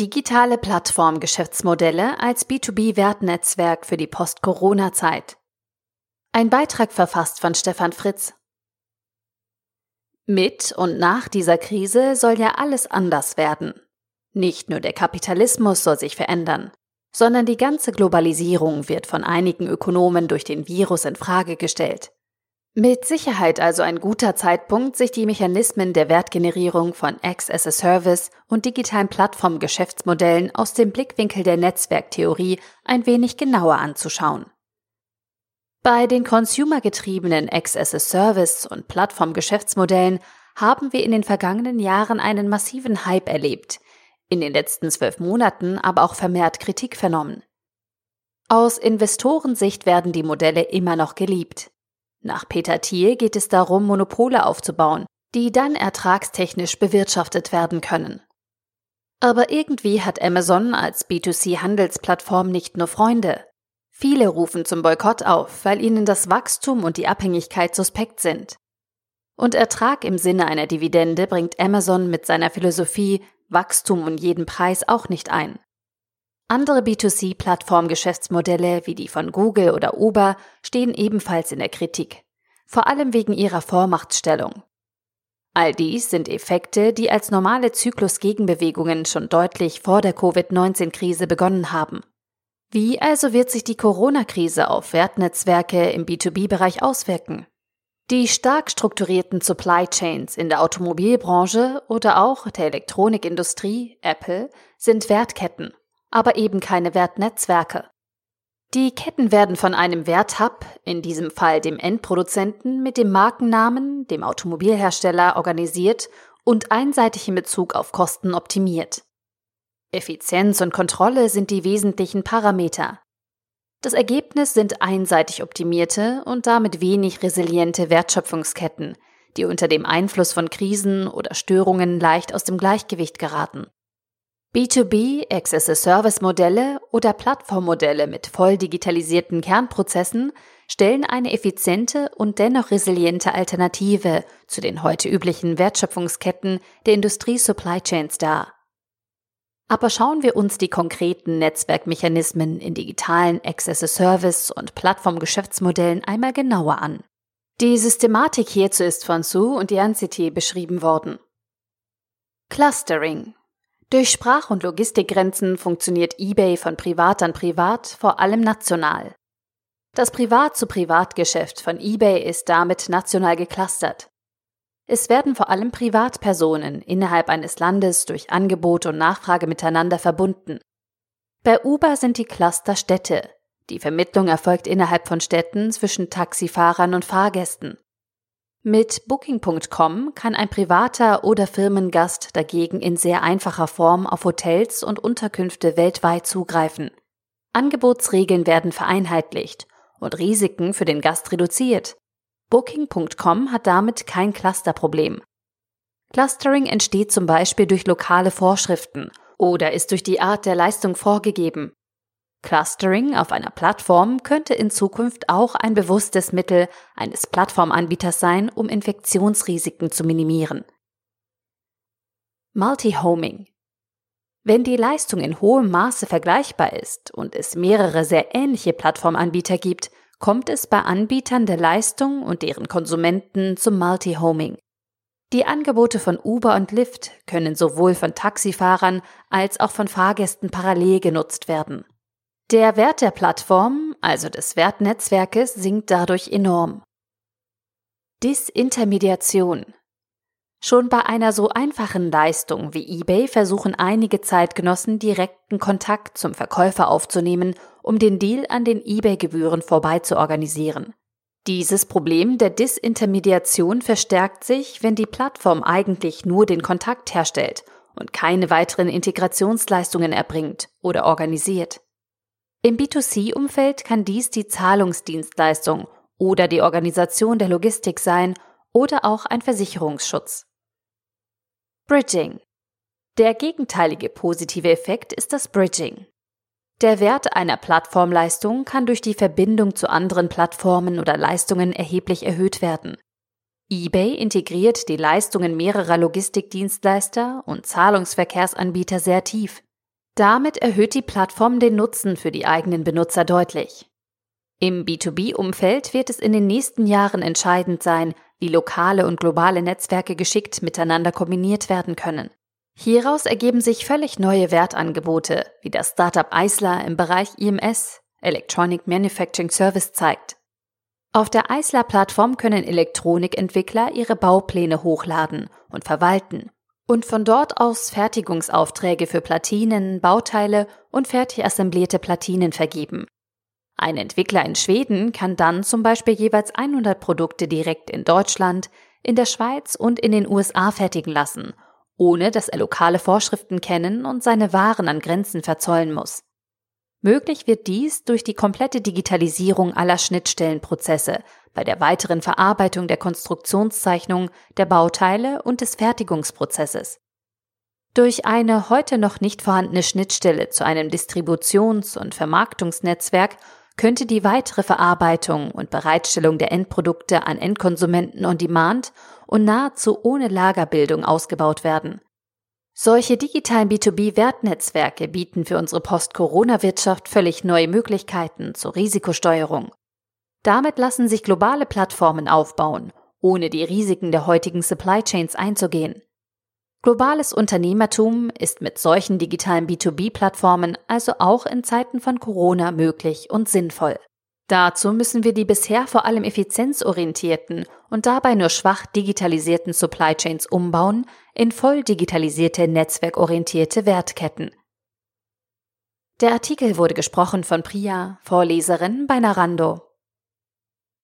Digitale Plattformgeschäftsmodelle als B2B-Wertnetzwerk für die Post-Corona-Zeit. Ein Beitrag verfasst von Stefan Fritz. Mit und nach dieser Krise soll ja alles anders werden. Nicht nur der Kapitalismus soll sich verändern, sondern die ganze Globalisierung wird von einigen Ökonomen durch den Virus in Frage gestellt. Mit Sicherheit also ein guter Zeitpunkt, sich die Mechanismen der Wertgenerierung von X as a Service und digitalen Plattformgeschäftsmodellen aus dem Blickwinkel der Netzwerktheorie ein wenig genauer anzuschauen. Bei den consumergetriebenen X as a Service und Plattformgeschäftsmodellen haben wir in den vergangenen Jahren einen massiven Hype erlebt, in den letzten zwölf Monaten aber auch vermehrt Kritik vernommen. Aus Investorensicht werden die Modelle immer noch geliebt. Nach Peter Thiel geht es darum, Monopole aufzubauen, die dann ertragstechnisch bewirtschaftet werden können. Aber irgendwie hat Amazon als B2C-Handelsplattform nicht nur Freunde. Viele rufen zum Boykott auf, weil ihnen das Wachstum und die Abhängigkeit suspekt sind. Und Ertrag im Sinne einer Dividende bringt Amazon mit seiner Philosophie Wachstum um jeden Preis auch nicht ein. Andere B2C-Plattformgeschäftsmodelle wie die von Google oder Uber stehen ebenfalls in der Kritik, vor allem wegen ihrer Vormachtstellung. All dies sind Effekte, die als normale Zyklusgegenbewegungen schon deutlich vor der Covid-19-Krise begonnen haben. Wie also wird sich die Corona-Krise auf Wertnetzwerke im B2B-Bereich auswirken? Die stark strukturierten Supply Chains in der Automobilbranche oder auch der Elektronikindustrie, Apple, sind Wertketten aber eben keine Wertnetzwerke. Die Ketten werden von einem Werthub, in diesem Fall dem Endproduzenten, mit dem Markennamen, dem Automobilhersteller, organisiert und einseitig in Bezug auf Kosten optimiert. Effizienz und Kontrolle sind die wesentlichen Parameter. Das Ergebnis sind einseitig optimierte und damit wenig resiliente Wertschöpfungsketten, die unter dem Einfluss von Krisen oder Störungen leicht aus dem Gleichgewicht geraten. B2B, Access-a-Service-Modelle oder Plattformmodelle mit voll digitalisierten Kernprozessen stellen eine effiziente und dennoch resiliente Alternative zu den heute üblichen Wertschöpfungsketten der Industrie-Supply Chains dar. Aber schauen wir uns die konkreten Netzwerkmechanismen in digitalen Access-a-Service und Plattformgeschäftsmodellen einmal genauer an. Die Systematik hierzu ist von Su und Yancity beschrieben worden. Clustering durch Sprach- und Logistikgrenzen funktioniert eBay von privat an privat, vor allem national. Das Privat-zu-Privat-Geschäft von eBay ist damit national geclustert. Es werden vor allem Privatpersonen innerhalb eines Landes durch Angebot und Nachfrage miteinander verbunden. Bei Uber sind die Cluster Städte. Die Vermittlung erfolgt innerhalb von Städten zwischen Taxifahrern und Fahrgästen. Mit Booking.com kann ein privater oder Firmengast dagegen in sehr einfacher Form auf Hotels und Unterkünfte weltweit zugreifen. Angebotsregeln werden vereinheitlicht und Risiken für den Gast reduziert. Booking.com hat damit kein Clusterproblem. Clustering entsteht zum Beispiel durch lokale Vorschriften oder ist durch die Art der Leistung vorgegeben. Clustering auf einer Plattform könnte in Zukunft auch ein bewusstes Mittel eines Plattformanbieters sein, um Infektionsrisiken zu minimieren. Multi-Homing Wenn die Leistung in hohem Maße vergleichbar ist und es mehrere sehr ähnliche Plattformanbieter gibt, kommt es bei Anbietern der Leistung und deren Konsumenten zum Multi-Homing. Die Angebote von Uber und Lyft können sowohl von Taxifahrern als auch von Fahrgästen parallel genutzt werden. Der Wert der Plattform, also des Wertnetzwerkes, sinkt dadurch enorm. Disintermediation. Schon bei einer so einfachen Leistung wie eBay versuchen einige Zeitgenossen direkten Kontakt zum Verkäufer aufzunehmen, um den Deal an den eBay-Gebühren vorbei zu organisieren. Dieses Problem der Disintermediation verstärkt sich, wenn die Plattform eigentlich nur den Kontakt herstellt und keine weiteren Integrationsleistungen erbringt oder organisiert. Im B2C-Umfeld kann dies die Zahlungsdienstleistung oder die Organisation der Logistik sein oder auch ein Versicherungsschutz. Bridging. Der gegenteilige positive Effekt ist das Bridging. Der Wert einer Plattformleistung kann durch die Verbindung zu anderen Plattformen oder Leistungen erheblich erhöht werden. eBay integriert die Leistungen mehrerer Logistikdienstleister und Zahlungsverkehrsanbieter sehr tief. Damit erhöht die Plattform den Nutzen für die eigenen Benutzer deutlich. Im B2B-Umfeld wird es in den nächsten Jahren entscheidend sein, wie lokale und globale Netzwerke geschickt miteinander kombiniert werden können. Hieraus ergeben sich völlig neue Wertangebote, wie das Startup Eisler im Bereich IMS, Electronic Manufacturing Service zeigt. Auf der Eisler-Plattform können Elektronikentwickler ihre Baupläne hochladen und verwalten und von dort aus Fertigungsaufträge für Platinen, Bauteile und fertig assemblierte Platinen vergeben. Ein Entwickler in Schweden kann dann zum Beispiel jeweils 100 Produkte direkt in Deutschland, in der Schweiz und in den USA fertigen lassen, ohne dass er lokale Vorschriften kennen und seine Waren an Grenzen verzollen muss. Möglich wird dies durch die komplette Digitalisierung aller Schnittstellenprozesse bei der weiteren Verarbeitung der Konstruktionszeichnung, der Bauteile und des Fertigungsprozesses. Durch eine heute noch nicht vorhandene Schnittstelle zu einem Distributions- und Vermarktungsnetzwerk könnte die weitere Verarbeitung und Bereitstellung der Endprodukte an Endkonsumenten on Demand und nahezu ohne Lagerbildung ausgebaut werden. Solche digitalen B2B-Wertnetzwerke bieten für unsere Post-Corona-Wirtschaft völlig neue Möglichkeiten zur Risikosteuerung. Damit lassen sich globale Plattformen aufbauen, ohne die Risiken der heutigen Supply Chains einzugehen. Globales Unternehmertum ist mit solchen digitalen B2B-Plattformen also auch in Zeiten von Corona möglich und sinnvoll. Dazu müssen wir die bisher vor allem effizienzorientierten und dabei nur schwach digitalisierten Supply Chains umbauen in voll digitalisierte netzwerkorientierte Wertketten. Der Artikel wurde gesprochen von Priya, Vorleserin bei Narando.